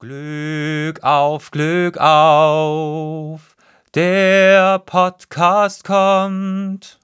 Glück auf, Glück auf, der Podcast kommt.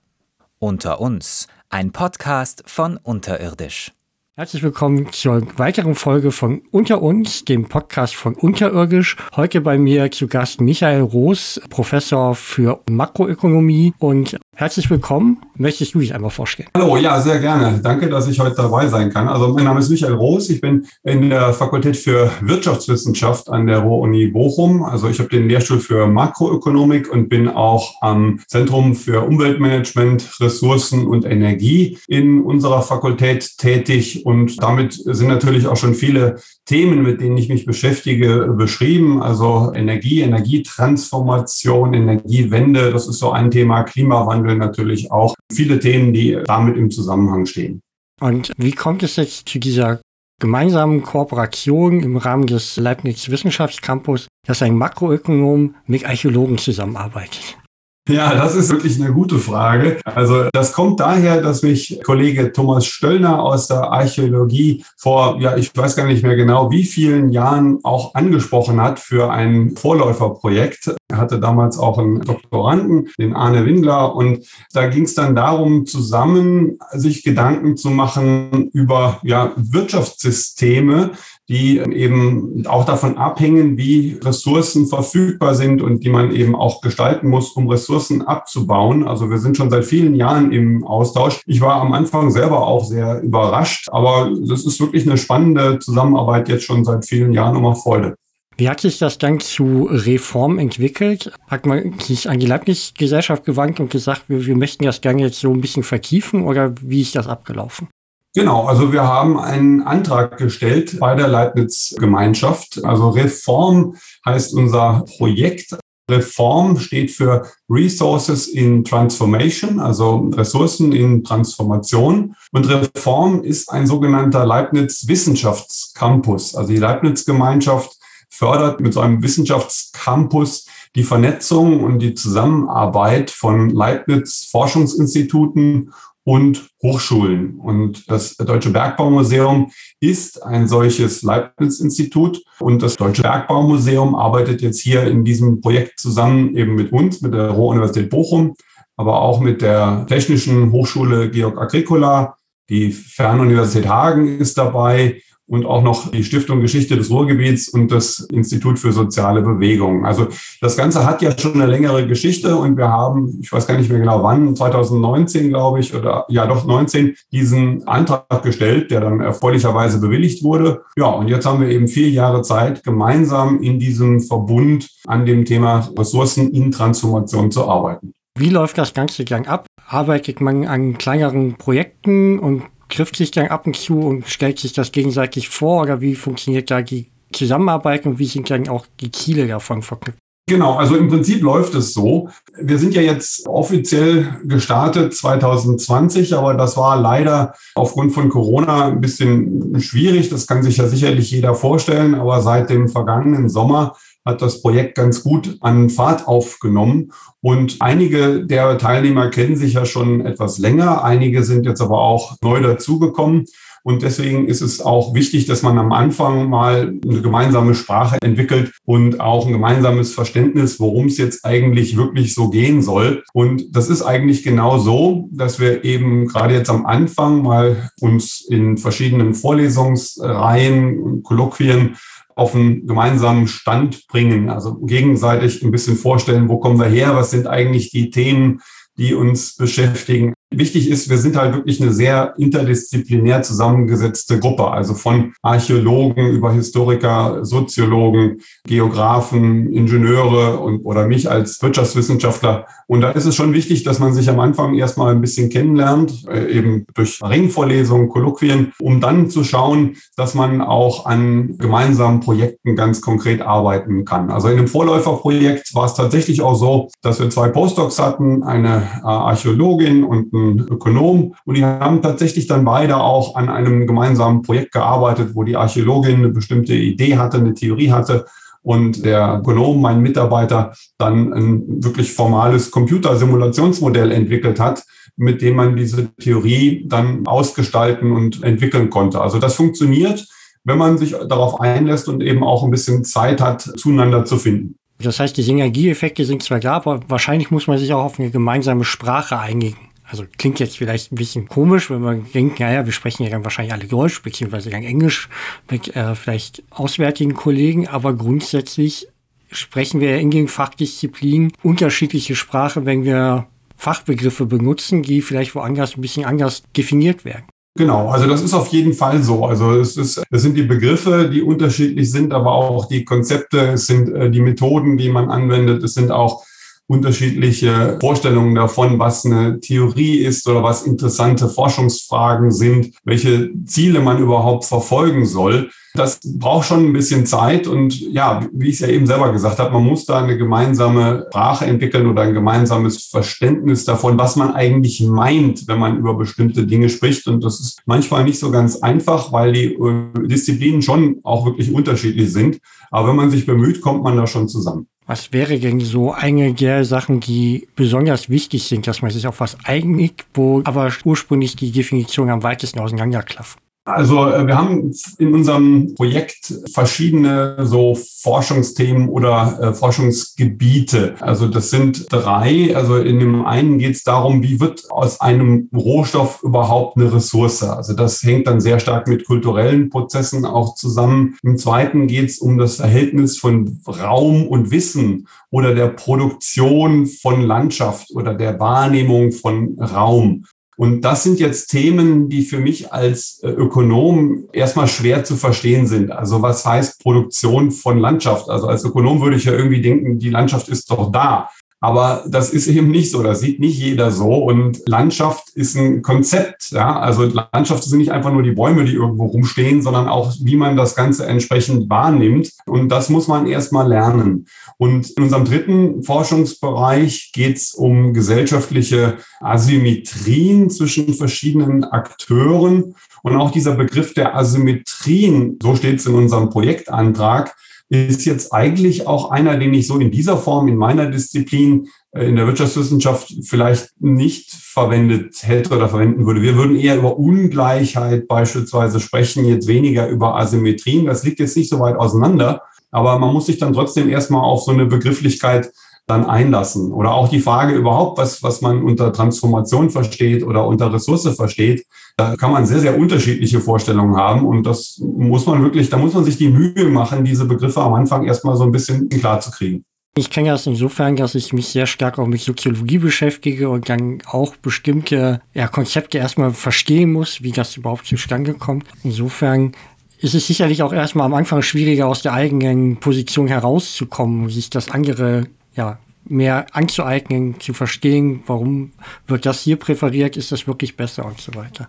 Unter uns, ein Podcast von Unterirdisch. Herzlich willkommen zur weiteren Folge von Unter uns, dem Podcast von Unterirdisch. Heute bei mir zu Gast Michael Roos, Professor für Makroökonomie. Und herzlich willkommen. Möchtest du dich einmal vorstellen? Hallo, ja, sehr gerne. Danke, dass ich heute dabei sein kann. Also mein Name ist Michael Roos. Ich bin in der Fakultät für Wirtschaftswissenschaft an der Ruhr-Uni Bochum. Also ich habe den Lehrstuhl für Makroökonomik und bin auch am Zentrum für Umweltmanagement, Ressourcen und Energie in unserer Fakultät tätig und damit sind natürlich auch schon viele Themen, mit denen ich mich beschäftige, beschrieben. Also Energie, Energietransformation, Energiewende, das ist so ein Thema. Klimawandel natürlich auch. Viele Themen, die damit im Zusammenhang stehen. Und wie kommt es jetzt zu dieser gemeinsamen Kooperation im Rahmen des Leibniz Wissenschaftscampus, dass ein Makroökonom mit Archäologen zusammenarbeitet? Ja, das ist wirklich eine gute Frage. Also das kommt daher, dass mich Kollege Thomas Stöllner aus der Archäologie vor, ja, ich weiß gar nicht mehr genau, wie vielen Jahren auch angesprochen hat für ein Vorläuferprojekt. Er hatte damals auch einen Doktoranden, den Arne Windler, und da ging es dann darum, zusammen sich Gedanken zu machen über ja, Wirtschaftssysteme, die eben auch davon abhängen, wie Ressourcen verfügbar sind und die man eben auch gestalten muss, um Ressourcen abzubauen. Also wir sind schon seit vielen Jahren im Austausch. Ich war am Anfang selber auch sehr überrascht, aber das ist wirklich eine spannende Zusammenarbeit jetzt schon seit vielen Jahren um Freude. Wie hat sich das dann zu Reform entwickelt? Hat man sich an die Leibniz-Gesellschaft gewandt und gesagt, wir, wir möchten das gerne jetzt so ein bisschen vertiefen oder wie ist das abgelaufen? Genau, also wir haben einen Antrag gestellt bei der Leibniz-Gemeinschaft. Also Reform heißt unser Projekt. Reform steht für Resources in Transformation, also Ressourcen in Transformation. Und Reform ist ein sogenannter Leibniz Wissenschaftscampus. Also die Leibniz Gemeinschaft fördert mit so einem Wissenschaftscampus die Vernetzung und die Zusammenarbeit von Leibniz Forschungsinstituten und Hochschulen. Und das Deutsche Bergbaumuseum ist ein solches Leibniz-Institut. Und das Deutsche Bergbaumuseum arbeitet jetzt hier in diesem Projekt zusammen eben mit uns, mit der Ruhr-Universität Bochum, aber auch mit der Technischen Hochschule Georg Agricola. Die Fernuniversität Hagen ist dabei und auch noch die Stiftung Geschichte des Ruhrgebiets und das Institut für soziale Bewegung. Also das Ganze hat ja schon eine längere Geschichte und wir haben, ich weiß gar nicht mehr genau wann, 2019 glaube ich, oder ja doch 19, diesen Antrag gestellt, der dann erfreulicherweise bewilligt wurde. Ja, und jetzt haben wir eben vier Jahre Zeit, gemeinsam in diesem Verbund an dem Thema Ressourcen in Transformation zu arbeiten. Wie läuft das Ganze dann ab? Arbeitet man an kleineren Projekten und trifft sich dann ab und zu und stellt sich das gegenseitig vor oder wie funktioniert da die Zusammenarbeit und wie sind dann auch die Ziele davon verknüpft? Genau, also im Prinzip läuft es so. Wir sind ja jetzt offiziell gestartet 2020, aber das war leider aufgrund von Corona ein bisschen schwierig. Das kann sich ja sicherlich jeder vorstellen. Aber seit dem vergangenen Sommer hat das Projekt ganz gut an Fahrt aufgenommen. Und einige der Teilnehmer kennen sich ja schon etwas länger. Einige sind jetzt aber auch neu dazugekommen. Und deswegen ist es auch wichtig, dass man am Anfang mal eine gemeinsame Sprache entwickelt und auch ein gemeinsames Verständnis, worum es jetzt eigentlich wirklich so gehen soll. Und das ist eigentlich genau so, dass wir eben gerade jetzt am Anfang mal uns in verschiedenen Vorlesungsreihen und Kolloquien auf einen gemeinsamen Stand bringen, also gegenseitig ein bisschen vorstellen, wo kommen wir her, was sind eigentlich die Themen, die uns beschäftigen. Wichtig ist, wir sind halt wirklich eine sehr interdisziplinär zusammengesetzte Gruppe, also von Archäologen über Historiker, Soziologen, Geografen, Ingenieure und oder mich als Wirtschaftswissenschaftler. Und da ist es schon wichtig, dass man sich am Anfang erstmal ein bisschen kennenlernt, äh, eben durch Ringvorlesungen, Kolloquien, um dann zu schauen, dass man auch an gemeinsamen Projekten ganz konkret arbeiten kann. Also in dem Vorläuferprojekt war es tatsächlich auch so, dass wir zwei Postdocs hatten, eine äh, Archäologin und ein Ökonom. Und die haben tatsächlich dann beide auch an einem gemeinsamen Projekt gearbeitet, wo die Archäologin eine bestimmte Idee hatte, eine Theorie hatte und der Ökonom, mein Mitarbeiter, dann ein wirklich formales Computersimulationsmodell entwickelt hat, mit dem man diese Theorie dann ausgestalten und entwickeln konnte. Also das funktioniert. wenn man sich darauf einlässt und eben auch ein bisschen Zeit hat, zueinander zu finden. Das heißt, die Synergieeffekte sind zwar da, aber wahrscheinlich muss man sich auch auf eine gemeinsame Sprache einigen. Also klingt jetzt vielleicht ein bisschen komisch, wenn man denkt, naja, wir sprechen ja dann wahrscheinlich alle Deutsch, beziehungsweise dann Englisch mit äh, vielleicht auswärtigen Kollegen, aber grundsätzlich sprechen wir in den Fachdisziplinen unterschiedliche Sprache, wenn wir Fachbegriffe benutzen, die vielleicht woanders ein bisschen anders definiert werden. Genau, also das ist auf jeden Fall so. Also es, ist, es sind die Begriffe, die unterschiedlich sind, aber auch die Konzepte, es sind äh, die Methoden, die man anwendet, es sind auch unterschiedliche Vorstellungen davon, was eine Theorie ist oder was interessante Forschungsfragen sind, welche Ziele man überhaupt verfolgen soll. Das braucht schon ein bisschen Zeit und ja, wie ich es ja eben selber gesagt habe, man muss da eine gemeinsame Sprache entwickeln oder ein gemeinsames Verständnis davon, was man eigentlich meint, wenn man über bestimmte Dinge spricht. Und das ist manchmal nicht so ganz einfach, weil die äh, Disziplinen schon auch wirklich unterschiedlich sind. Aber wenn man sich bemüht, kommt man da schon zusammen. Was wäre denn so eine der Sachen, die besonders wichtig sind, dass man sich auf was einigt, wo aber ursprünglich die Definition am weitesten auseinanderklafft? Also äh, wir haben in unserem Projekt verschiedene so Forschungsthemen oder äh, Forschungsgebiete. Also das sind drei. Also in dem einen geht es darum, wie wird aus einem Rohstoff überhaupt eine Ressource. Also das hängt dann sehr stark mit kulturellen Prozessen auch zusammen. Im zweiten geht es um das Verhältnis von Raum und Wissen oder der Produktion von Landschaft oder der Wahrnehmung von Raum. Und das sind jetzt Themen, die für mich als äh, Ökonom erstmal schwer zu verstehen sind. Also was heißt Produktion von Landschaft? Also als Ökonom würde ich ja irgendwie denken, die Landschaft ist doch da. Aber das ist eben nicht so. Das sieht nicht jeder so. Und Landschaft ist ein Konzept. Ja, also Landschaft sind nicht einfach nur die Bäume, die irgendwo rumstehen, sondern auch, wie man das Ganze entsprechend wahrnimmt. Und das muss man erstmal lernen. Und in unserem dritten Forschungsbereich geht es um gesellschaftliche Asymmetrien zwischen verschiedenen Akteuren. Und auch dieser Begriff der Asymmetrien, so steht es in unserem Projektantrag, ist jetzt eigentlich auch einer, den ich so in dieser Form in meiner Disziplin äh, in der Wirtschaftswissenschaft vielleicht nicht verwendet hätte oder verwenden würde. Wir würden eher über Ungleichheit beispielsweise sprechen, jetzt weniger über Asymmetrien. Das liegt jetzt nicht so weit auseinander, aber man muss sich dann trotzdem erstmal auf so eine Begrifflichkeit dann einlassen. Oder auch die Frage überhaupt, was, was man unter Transformation versteht oder unter Ressource versteht. Da kann man sehr, sehr unterschiedliche Vorstellungen haben. Und das muss man wirklich, da muss man sich die Mühe machen, diese Begriffe am Anfang erstmal so ein bisschen klar zu kriegen. Ich kenne das insofern, dass ich mich sehr stark auch mit Soziologie beschäftige und dann auch bestimmte ja, Konzepte erstmal verstehen muss, wie das überhaupt zustande kommt. Insofern ist es sicherlich auch erstmal am Anfang schwieriger, aus der eigenen Position herauszukommen, sich das andere ja, mehr anzueignen, zu verstehen, warum wird das hier präferiert, ist das wirklich besser und so weiter.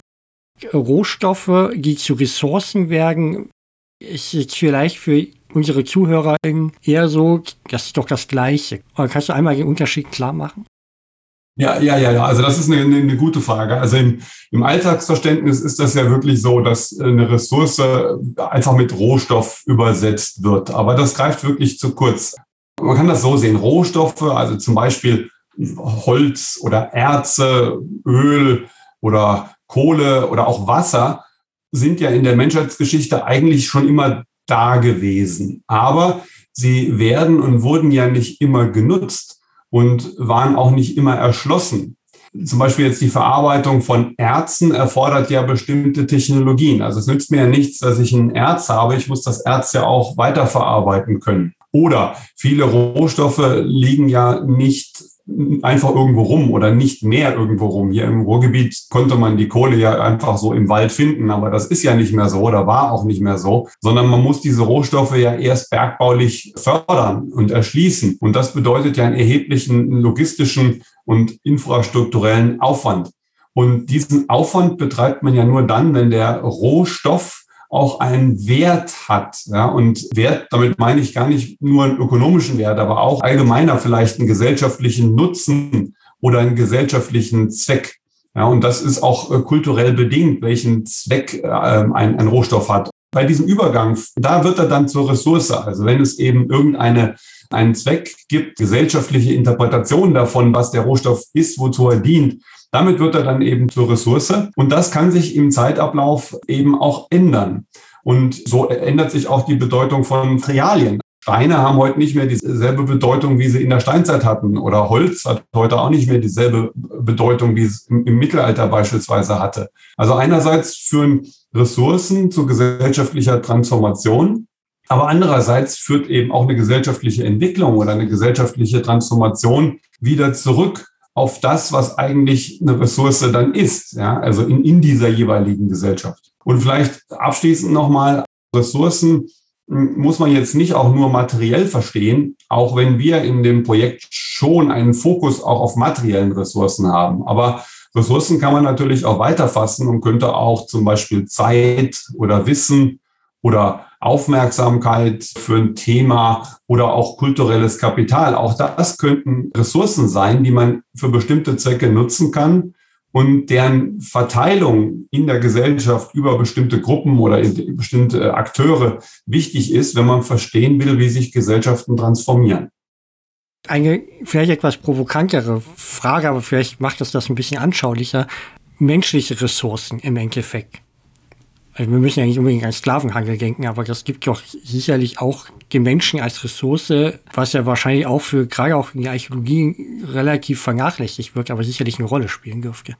Rohstoffe, die zu Ressourcen werden, ist jetzt vielleicht für unsere ZuhörerInnen eher so, das ist doch das Gleiche. Oder kannst du einmal den Unterschied klar machen? Ja, ja, ja, ja. Also das ist eine, eine gute Frage. Also im, im Alltagsverständnis ist das ja wirklich so, dass eine Ressource einfach mit Rohstoff übersetzt wird. Aber das greift wirklich zu kurz. Man kann das so sehen. Rohstoffe, also zum Beispiel Holz oder Erze, Öl oder Kohle oder auch Wasser, sind ja in der Menschheitsgeschichte eigentlich schon immer da gewesen. Aber sie werden und wurden ja nicht immer genutzt und waren auch nicht immer erschlossen. Zum Beispiel jetzt die Verarbeitung von Erzen erfordert ja bestimmte Technologien. Also es nützt mir ja nichts, dass ich ein Erz habe. Ich muss das Erz ja auch weiterverarbeiten können. Oder viele Rohstoffe liegen ja nicht einfach irgendwo rum oder nicht mehr irgendwo rum. Hier im Ruhrgebiet konnte man die Kohle ja einfach so im Wald finden, aber das ist ja nicht mehr so oder war auch nicht mehr so, sondern man muss diese Rohstoffe ja erst bergbaulich fördern und erschließen. Und das bedeutet ja einen erheblichen logistischen und infrastrukturellen Aufwand. Und diesen Aufwand betreibt man ja nur dann, wenn der Rohstoff auch einen Wert hat. Ja, und Wert, damit meine ich gar nicht nur einen ökonomischen Wert, aber auch allgemeiner vielleicht einen gesellschaftlichen Nutzen oder einen gesellschaftlichen Zweck. Ja, und das ist auch äh, kulturell bedingt, welchen Zweck äh, ein, ein Rohstoff hat. Bei diesem Übergang, da wird er dann zur Ressource. Also wenn es eben irgendeine einen Zweck gibt, gesellschaftliche Interpretation davon, was der Rohstoff ist, wozu er dient, damit wird er dann eben zur Ressource. Und das kann sich im Zeitablauf eben auch ändern. Und so ändert sich auch die Bedeutung von Materialien. Steine haben heute nicht mehr dieselbe Bedeutung, wie sie in der Steinzeit hatten. Oder Holz hat heute auch nicht mehr dieselbe Bedeutung, wie es im, Mittelalter beispielsweise hatte. Also einerseits führen Ressourcen zu gesellschaftlicher Transformation, aber andererseits führt eben auch eine gesellschaftliche Entwicklung oder eine gesellschaftliche Transformation wieder zurück auf das, was eigentlich eine Ressource dann ist, ja, also in, in dieser jeweiligen Gesellschaft. Und vielleicht abschließend nochmal, Ressourcen muss man jetzt nicht auch nur materiell verstehen, auch wenn wir in dem Projekt schon einen Fokus auch auf materiellen Ressourcen haben. Aber Ressourcen kann man natürlich auch weiterfassen und könnte auch zum Beispiel Zeit oder Wissen oder Aufmerksamkeit für ein Thema oder auch kulturelles Kapital. Auch das könnten Ressourcen sein, die man für bestimmte Zwecke nutzen kann und deren Verteilung in der Gesellschaft über bestimmte Gruppen oder bestimmte Akteure wichtig ist, wenn man verstehen will, wie sich Gesellschaften transformieren. Eine vielleicht etwas provokantere Frage, aber vielleicht macht es das ein bisschen anschaulicher. Menschliche Ressourcen im Endeffekt. Also wir müssen ja nicht unbedingt an Sklavenhandel denken, aber das gibt doch sicherlich auch den Menschen als Ressource, was ja wahrscheinlich auch für gerade auch in der Archäologie relativ vernachlässigt wird, aber sicherlich eine Rolle spielen dürfte.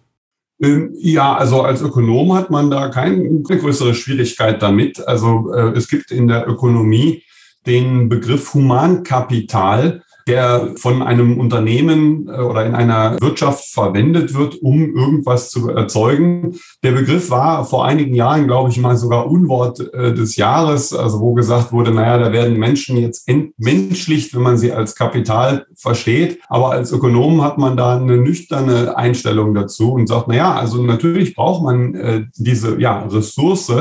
Ähm, ja, also als Ökonom hat man da keine größere Schwierigkeit damit. Also äh, es gibt in der Ökonomie den Begriff Humankapital, der von einem Unternehmen äh, oder in einer Wirtschaft verwendet wird, um irgendwas zu erzeugen. Der Begriff war vor einigen Jahren, glaube ich, mal sogar Unwort äh, des Jahres, also wo gesagt wurde, naja, da werden Menschen jetzt entmenschlicht, wenn man sie als Kapital versteht. Aber als Ökonom hat man da eine nüchterne Einstellung dazu und sagt, naja, also natürlich braucht man äh, diese ja, Ressource,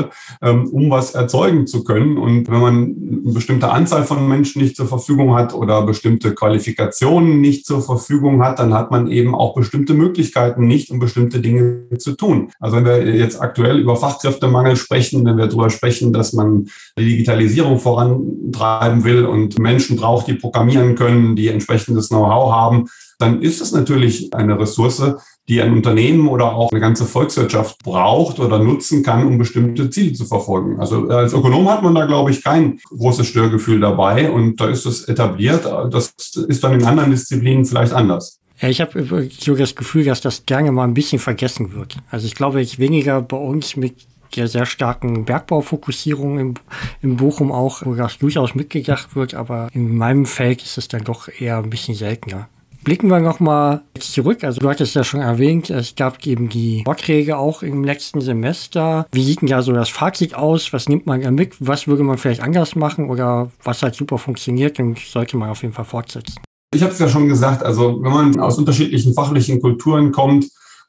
ähm, um was erzeugen zu können. Und wenn man eine bestimmte Anzahl von Menschen nicht zur Verfügung hat oder bestimmte Qualifikationen nicht zur Verfügung hat, dann hat man eben auch bestimmte Möglichkeiten nicht, um bestimmte Dinge zu tun. Also wenn wir jetzt aktuell über Fachkräftemangel sprechen, wenn wir darüber sprechen, dass man die Digitalisierung vorantreiben will und Menschen braucht, die programmieren können, die entsprechendes Know-how haben, dann ist es natürlich eine Ressource, die ein Unternehmen oder auch eine ganze Volkswirtschaft braucht oder nutzen kann, um bestimmte Ziele zu verfolgen. Also als Ökonom hat man da, glaube ich, kein großes Störgefühl dabei und da ist es etabliert. Das ist dann in anderen Disziplinen vielleicht anders. Ich habe so das Gefühl, dass das gerne mal ein bisschen vergessen wird. Also ich glaube, ich weniger bei uns mit der sehr starken Bergbaufokussierung im, im Bochum auch, wo das durchaus mitgedacht wird, aber in meinem Feld ist es dann doch eher ein bisschen seltener. Blicken wir nochmal zurück. Also du hattest ja schon erwähnt, es gab eben die Vorträge auch im letzten Semester. Wie sieht denn da so das Fazit aus? Was nimmt man da mit? Was würde man vielleicht anders machen oder was hat super funktioniert und sollte man auf jeden Fall fortsetzen? Ich habe es ja schon gesagt, also wenn man aus unterschiedlichen fachlichen Kulturen kommt,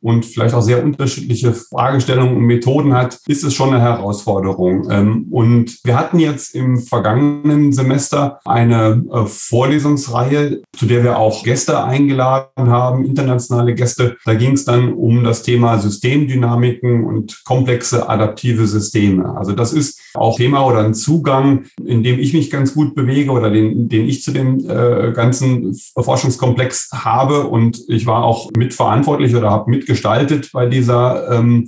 und vielleicht auch sehr unterschiedliche Fragestellungen und Methoden hat, ist es schon eine Herausforderung. Ähm, und wir hatten jetzt im vergangenen Semester eine äh, Vorlesungsreihe, zu der wir auch Gäste eingeladen haben, internationale Gäste. Da ging es dann um das Thema Systemdynamiken und komplexe adaptive Systeme. Also das ist auch Thema oder ein Zugang, in dem ich mich ganz gut bewege oder den, den ich zu dem äh, ganzen Forschungskomplex habe. Und ich war auch mitverantwortlich oder habe mitgestaltet gestaltet bei dieser ähm,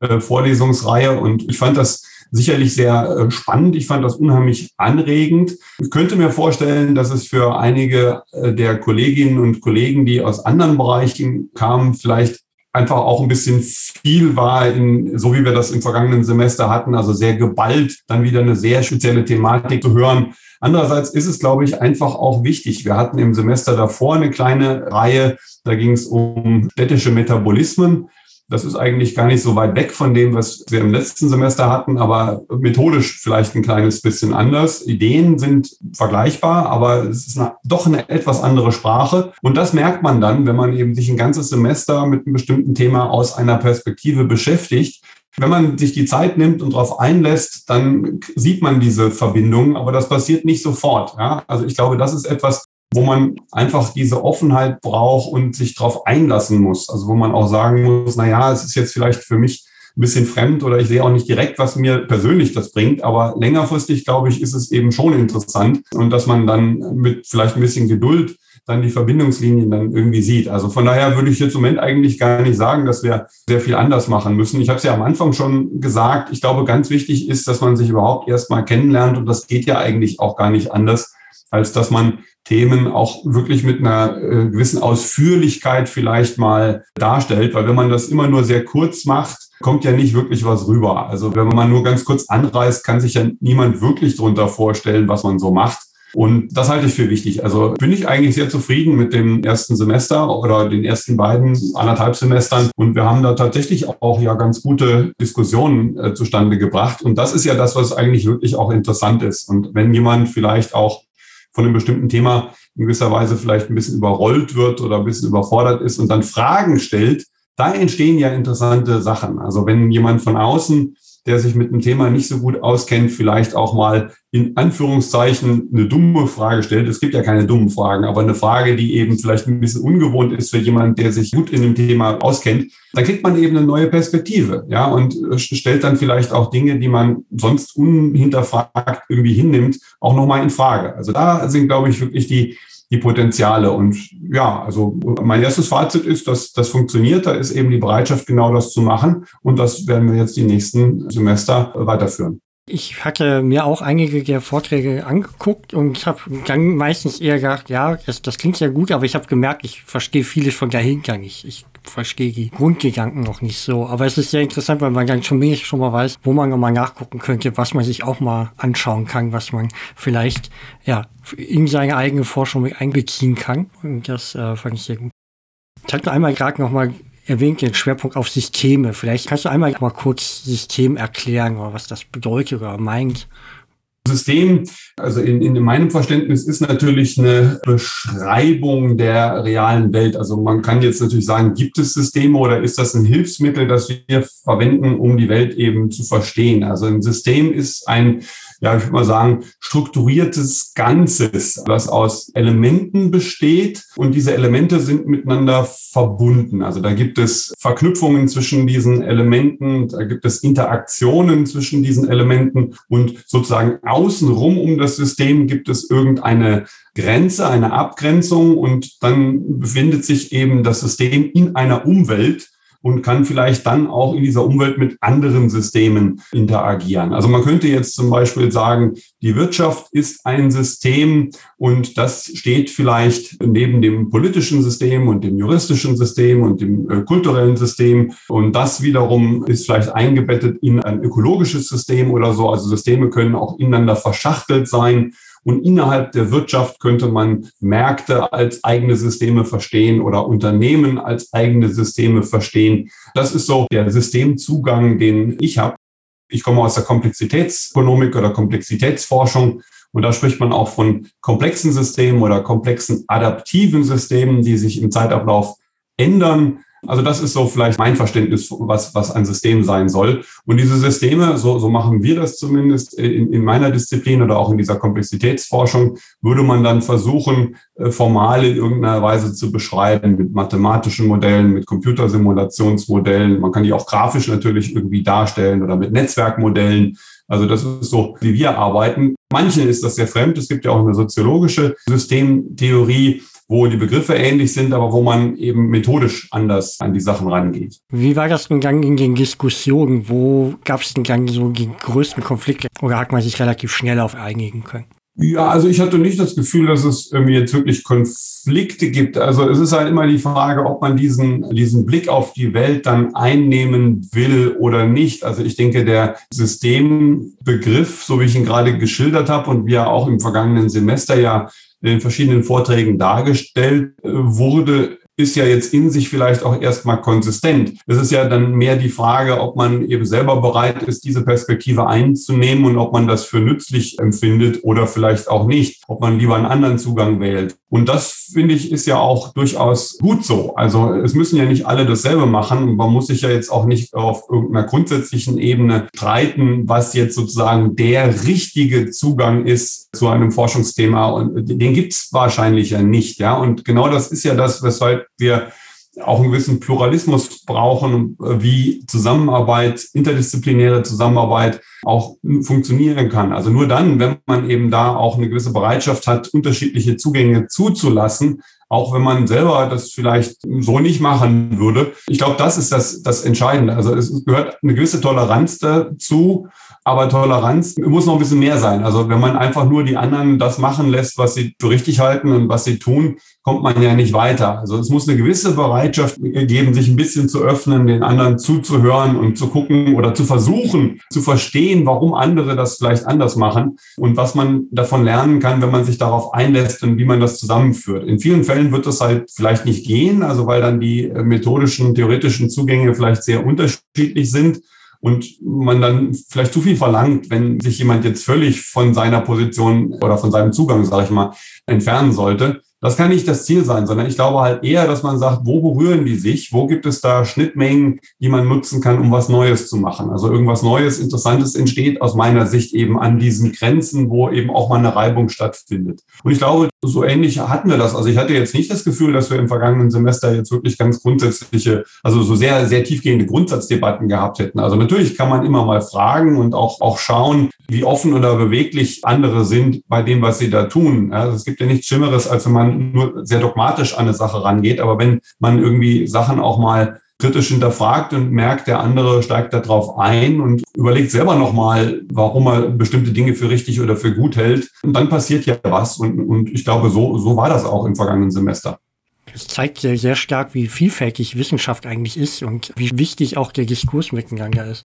äh, Vorlesungsreihe und ich fand das sicherlich sehr äh, spannend. Ich fand das unheimlich anregend. Ich könnte mir vorstellen, dass es für einige äh, der Kolleginnen und Kollegen, die aus anderen Bereichen kamen, vielleicht einfach auch ein bisschen viel war, in, so wie wir das im vergangenen Semester hatten, also sehr geballt, dann wieder eine sehr spezielle Thematik zu hören. Andererseits ist es, glaube ich, einfach auch wichtig. Wir hatten im Semester davor eine kleine Reihe, da ging es um städtische Metabolismen. Das ist eigentlich gar nicht so weit weg von dem, was wir im letzten Semester hatten, aber methodisch vielleicht ein kleines bisschen anders. Ideen sind vergleichbar, aber es ist eine, doch eine etwas andere Sprache. Und das merkt man dann, wenn man eben sich ein ganzes Semester mit einem bestimmten Thema aus einer Perspektive beschäftigt. Wenn man sich die Zeit nimmt und darauf einlässt, dann sieht man diese Verbindung, aber das passiert nicht sofort. Ja? Also ich glaube, das ist etwas, wo man einfach diese Offenheit braucht und sich darauf einlassen muss. Also wo man auch sagen muss, na ja, es ist jetzt vielleicht für mich ein bisschen fremd oder ich sehe auch nicht direkt, was mir persönlich das bringt. Aber längerfristig, glaube ich, ist es eben schon interessant und dass man dann mit vielleicht ein bisschen Geduld dann die Verbindungslinien dann irgendwie sieht. Also von daher würde ich jetzt im Moment eigentlich gar nicht sagen, dass wir sehr viel anders machen müssen. Ich habe es ja am Anfang schon gesagt. Ich glaube, ganz wichtig ist, dass man sich überhaupt erstmal kennenlernt. Und das geht ja eigentlich auch gar nicht anders, als dass man Themen auch wirklich mit einer äh, gewissen Ausführlichkeit vielleicht mal darstellt. Weil wenn man das immer nur sehr kurz macht, kommt ja nicht wirklich was rüber. Also wenn man nur ganz kurz anreißt, kann sich ja niemand wirklich darunter vorstellen, was man so macht. Und das halte ich für wichtig. Also bin ich eigentlich sehr zufrieden mit dem ersten Semester oder den ersten beiden anderthalb Semestern. Und wir haben da tatsächlich auch ja ganz gute Diskussionen äh, zustande gebracht. Und das ist ja das, was eigentlich wirklich auch interessant ist. Und wenn jemand vielleicht auch von einem bestimmten Thema in gewisser Weise vielleicht ein bisschen überrollt wird oder ein bisschen überfordert ist und dann Fragen stellt, da entstehen ja interessante Sachen. Also wenn jemand von außen, der sich mit dem Thema nicht so gut auskennt, vielleicht auch mal in Anführungszeichen eine dumme Frage stellt. Es gibt ja keine dummen Fragen, aber eine Frage, die eben vielleicht ein bisschen ungewohnt ist für jemanden, der sich gut in dem Thema auskennt, dann kriegt man eben eine neue Perspektive, ja, und stellt dann vielleicht auch Dinge, die man sonst unhinterfragt irgendwie hinnimmt, auch nochmal in Frage. Also da sind, glaube ich, wirklich die, die Potenziale. Und ja, also mein erstes Fazit ist, dass das funktioniert. Da ist eben die Bereitschaft, genau das zu machen. Und das werden wir jetzt die nächsten Semester weiterführen. Ich hatte mir auch einige der Vorträge angeguckt und habe dann meistens eher gedacht, ja, das, das klingt ja gut, aber ich habe gemerkt, ich verstehe vieles von dahinter nicht. Ich verstehe die Grundgedanken noch nicht so. Aber es ist sehr interessant, weil man dann schon wenig schon mal weiß, wo man nochmal nachgucken könnte, was man sich auch mal anschauen kann, was man vielleicht ja in seine eigene Forschung mit einbeziehen kann. Und das äh, fand ich sehr gut. Ich hatte einmal gerade nochmal erwähnt den Schwerpunkt auf Systeme. Vielleicht kannst du einmal mal kurz System erklären oder was das bedeutet oder meint. System, also in, in meinem Verständnis, ist natürlich eine Beschreibung der realen Welt. Also man kann jetzt natürlich sagen, gibt es Systeme oder ist das ein Hilfsmittel, das wir verwenden, um die Welt eben zu verstehen? Also ein System ist ein ja, ich würde mal sagen, strukturiertes Ganzes, das aus Elementen besteht. Und diese Elemente sind miteinander verbunden. Also da gibt es Verknüpfungen zwischen diesen Elementen, da gibt es Interaktionen zwischen diesen Elementen. Und sozusagen außenrum um das System gibt es irgendeine Grenze, eine Abgrenzung. Und dann befindet sich eben das System in einer Umwelt, und kann vielleicht dann auch in dieser Umwelt mit anderen Systemen interagieren. Also man könnte jetzt zum Beispiel sagen, die Wirtschaft ist ein System und das steht vielleicht neben dem politischen System und dem juristischen System und dem äh, kulturellen System. Und das wiederum ist vielleicht eingebettet in ein ökologisches System oder so. Also Systeme können auch ineinander verschachtelt sein. Und innerhalb der Wirtschaft könnte man Märkte als eigene Systeme verstehen oder Unternehmen als eigene Systeme verstehen. Das ist so der Systemzugang, den ich habe. Ich komme aus der Komplexitätsökonomik oder Komplexitätsforschung. Und da spricht man auch von komplexen Systemen oder komplexen adaptiven Systemen, die sich im Zeitablauf ändern. Also das ist so vielleicht mein Verständnis, was, was ein System sein soll. Und diese Systeme, so, so machen wir das zumindest in, in meiner Disziplin oder auch in dieser Komplexitätsforschung, würde man dann versuchen, äh, formal in irgendeiner Weise zu beschreiben mit mathematischen Modellen, mit Computersimulationsmodellen. Man kann die auch grafisch natürlich irgendwie darstellen oder mit Netzwerkmodellen. Also das ist so, wie wir arbeiten. Manchen ist das sehr fremd. Es gibt ja auch eine soziologische Systemtheorie, wo die Begriffe ähnlich sind, aber wo man eben methodisch anders an die Sachen rangeht. Wie war das denn dann in den Diskussionen? Wo gab es denn dann so die größten Konflikte oder hat man sich relativ schnell auf einigen können? Ja, also ich hatte nicht das Gefühl, dass es irgendwie jetzt wirklich Konflikte gibt. Also es ist halt immer die Frage, ob man diesen, diesen Blick auf die Welt dann einnehmen will oder nicht. Also ich denke, der Systembegriff, so wie ich ihn gerade geschildert habe und wie er auch im vergangenen Semester ja in den verschiedenen Vorträgen dargestellt äh, wurde, ist ja jetzt in sich vielleicht auch erstmal konsistent. Es ist ja dann mehr die Frage, ob man eben selber bereit ist, diese Perspektive einzunehmen und ob man das für nützlich empfindet oder vielleicht auch nicht, ob man lieber einen anderen Zugang wählt. Und das finde ich ist ja auch durchaus gut so. Also es müssen ja nicht alle dasselbe machen. Man muss sich ja jetzt auch nicht auf irgendeiner grundsätzlichen Ebene streiten, was jetzt sozusagen der richtige Zugang ist zu einem Forschungsthema. Und den gibt es wahrscheinlich ja nicht. Ja, und genau das ist ja das, weshalb wir auch einen gewissen Pluralismus brauchen, wie Zusammenarbeit, interdisziplinäre Zusammenarbeit auch funktionieren kann. Also nur dann, wenn man eben da auch eine gewisse Bereitschaft hat, unterschiedliche Zugänge zuzulassen, auch wenn man selber das vielleicht so nicht machen würde. Ich glaube, das ist das, das Entscheidende. Also es gehört eine gewisse Toleranz dazu, aber Toleranz muss noch ein bisschen mehr sein. Also wenn man einfach nur die anderen das machen lässt, was sie für richtig halten und was sie tun, kommt man ja nicht weiter. Also es muss eine gewisse Bereitschaft geben, sich ein bisschen zu öffnen, den anderen zuzuhören und zu gucken oder zu versuchen, zu verstehen, warum andere das vielleicht anders machen und was man davon lernen kann, wenn man sich darauf einlässt und wie man das zusammenführt. In vielen Fällen wird das halt vielleicht nicht gehen, also weil dann die methodischen, theoretischen Zugänge vielleicht sehr unterschiedlich sind und man dann vielleicht zu viel verlangt, wenn sich jemand jetzt völlig von seiner Position oder von seinem Zugang, sage ich mal, entfernen sollte. Das kann nicht das Ziel sein, sondern ich glaube halt eher, dass man sagt, wo berühren die sich? Wo gibt es da Schnittmengen, die man nutzen kann, um was Neues zu machen? Also irgendwas Neues, Interessantes entsteht aus meiner Sicht eben an diesen Grenzen, wo eben auch mal eine Reibung stattfindet. Und ich glaube, so ähnlich hatten wir das. Also ich hatte jetzt nicht das Gefühl, dass wir im vergangenen Semester jetzt wirklich ganz grundsätzliche, also so sehr, sehr tiefgehende Grundsatzdebatten gehabt hätten. Also natürlich kann man immer mal fragen und auch, auch schauen, wie offen oder beweglich andere sind bei dem, was sie da tun. Also es gibt ja nichts Schlimmeres, als wenn man nur sehr dogmatisch an eine Sache rangeht. Aber wenn man irgendwie Sachen auch mal kritisch hinterfragt und merkt, der andere steigt darauf ein und überlegt selber nochmal, warum er bestimmte Dinge für richtig oder für gut hält. Und dann passiert ja was. Und, und ich glaube, so, so war das auch im vergangenen Semester. Es zeigt sehr, sehr stark, wie vielfältig Wissenschaft eigentlich ist und wie wichtig auch der Diskurs miteinander ist.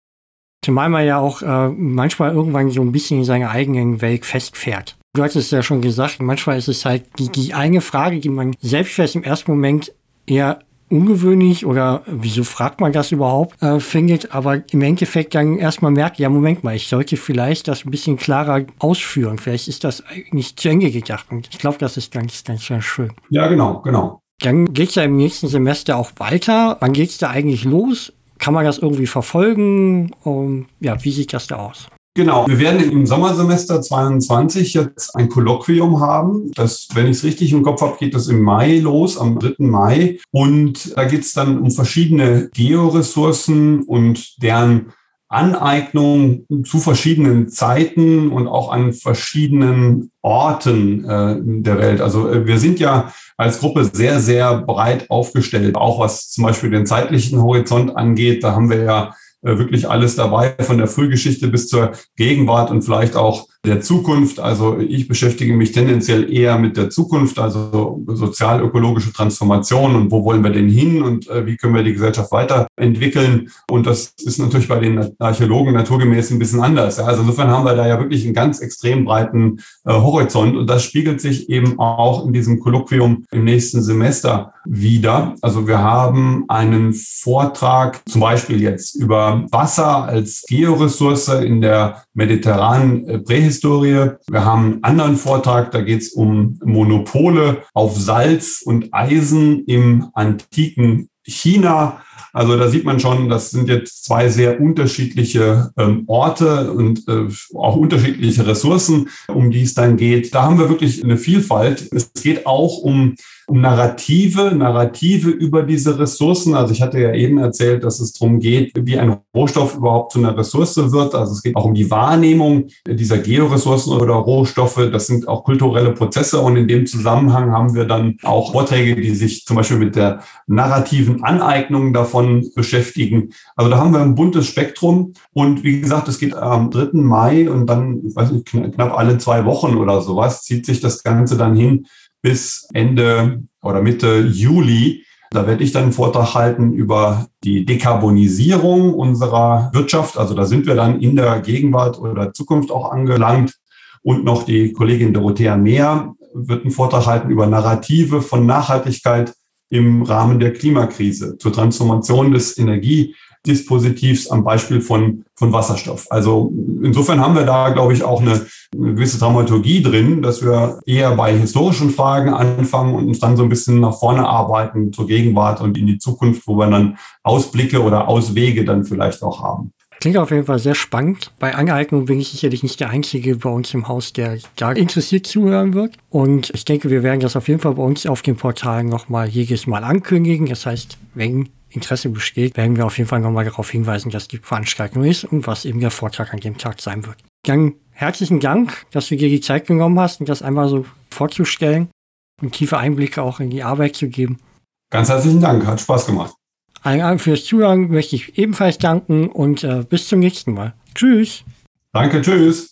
Zumal man ja auch äh, manchmal irgendwann so ein bisschen in seiner eigenen Welt festfährt. Du hattest es ja schon gesagt, manchmal ist es halt die, die eine Frage, die man selbst vielleicht im ersten Moment eher ungewöhnlich oder wieso fragt man das überhaupt, äh, findet, aber im Endeffekt dann erstmal merkt, ja, Moment mal, ich sollte vielleicht das ein bisschen klarer ausführen. Vielleicht ist das nicht zu Ende gedacht. Und ich glaube, das ist ganz, ganz, ganz schön. Ja, genau, genau. Dann geht es ja im nächsten Semester auch weiter. Wann geht es da eigentlich los? Kann man das irgendwie verfolgen? Um, ja, wie sieht das da aus? Genau, wir werden im Sommersemester 22 jetzt ein Kolloquium haben. Das, wenn ich es richtig im Kopf habe, geht das im Mai los, am 3. Mai. Und da geht es dann um verschiedene Georessourcen und deren Aneignung zu verschiedenen Zeiten und auch an verschiedenen Orten äh, der Welt. Also äh, wir sind ja als Gruppe sehr, sehr breit aufgestellt, auch was zum Beispiel den zeitlichen Horizont angeht. Da haben wir ja wirklich alles dabei, von der Frühgeschichte bis zur Gegenwart und vielleicht auch der Zukunft. Also ich beschäftige mich tendenziell eher mit der Zukunft, also sozial-ökologische Transformation und wo wollen wir denn hin und äh, wie können wir die Gesellschaft weiterentwickeln. Und das ist natürlich bei den Archäologen naturgemäß ein bisschen anders. Also insofern haben wir da ja wirklich einen ganz extrem breiten äh, Horizont und das spiegelt sich eben auch in diesem Kolloquium im nächsten Semester wieder. Also wir haben einen Vortrag zum Beispiel jetzt über Wasser als Georessource in der mediterranen äh, Prähistorie. Wir haben einen anderen Vortrag, da geht es um Monopole auf Salz und Eisen im antiken China. Also da sieht man schon, das sind jetzt zwei sehr unterschiedliche ähm, Orte und äh, auch unterschiedliche Ressourcen, um die es dann geht. Da haben wir wirklich eine Vielfalt. Es geht auch um Narrative, Narrative über diese Ressourcen. Also ich hatte ja eben erzählt, dass es darum geht, wie ein Rohstoff überhaupt zu einer Ressource wird. Also es geht auch um die Wahrnehmung dieser Georessourcen oder Rohstoffe. Das sind auch kulturelle Prozesse. Und in dem Zusammenhang haben wir dann auch Vorträge, die sich zum Beispiel mit der narrativen Aneignung davon beschäftigen. Also da haben wir ein buntes Spektrum. Und wie gesagt, es geht am 3. Mai und dann, ich weiß nicht, knapp alle zwei Wochen oder sowas, zieht sich das Ganze dann hin bis Ende oder Mitte Juli. Da werde ich dann einen Vortrag halten über die Dekarbonisierung unserer Wirtschaft. Also da sind wir dann in der Gegenwart oder Zukunft auch angelangt. Und noch die Kollegin Dorothea Mehr wird einen Vortrag halten über Narrative von Nachhaltigkeit im Rahmen der Klimakrise zur Transformation des Energie Dispositivs am Beispiel von, von Wasserstoff. Also insofern haben wir da, glaube ich, auch eine, eine gewisse Dramaturgie drin, dass wir eher bei historischen Fragen anfangen und uns dann so ein bisschen nach vorne arbeiten zur Gegenwart und in die Zukunft, wo wir dann Ausblicke oder Auswege dann vielleicht auch haben. Klingt auf jeden Fall sehr spannend. Bei Aneignung bin ich sicherlich nicht der Einzige bei uns im Haus, der da interessiert zuhören wird. Und ich denke, wir werden das auf jeden Fall bei uns auf den Portalen nochmal jedes Mal ankündigen. Das heißt, wenn Interesse besteht, werden wir auf jeden Fall nochmal darauf hinweisen, dass die Veranstaltung ist und was eben der Vortrag an dem Tag sein wird. Dann herzlichen Dank, dass du dir die Zeit genommen hast und das einmal so vorzustellen. und tiefe Einblicke auch in die Arbeit zu geben. Ganz herzlichen Dank, hat Spaß gemacht. Allen Dank fürs Zuhören möchte ich ebenfalls danken und äh, bis zum nächsten Mal. Tschüss. Danke, tschüss.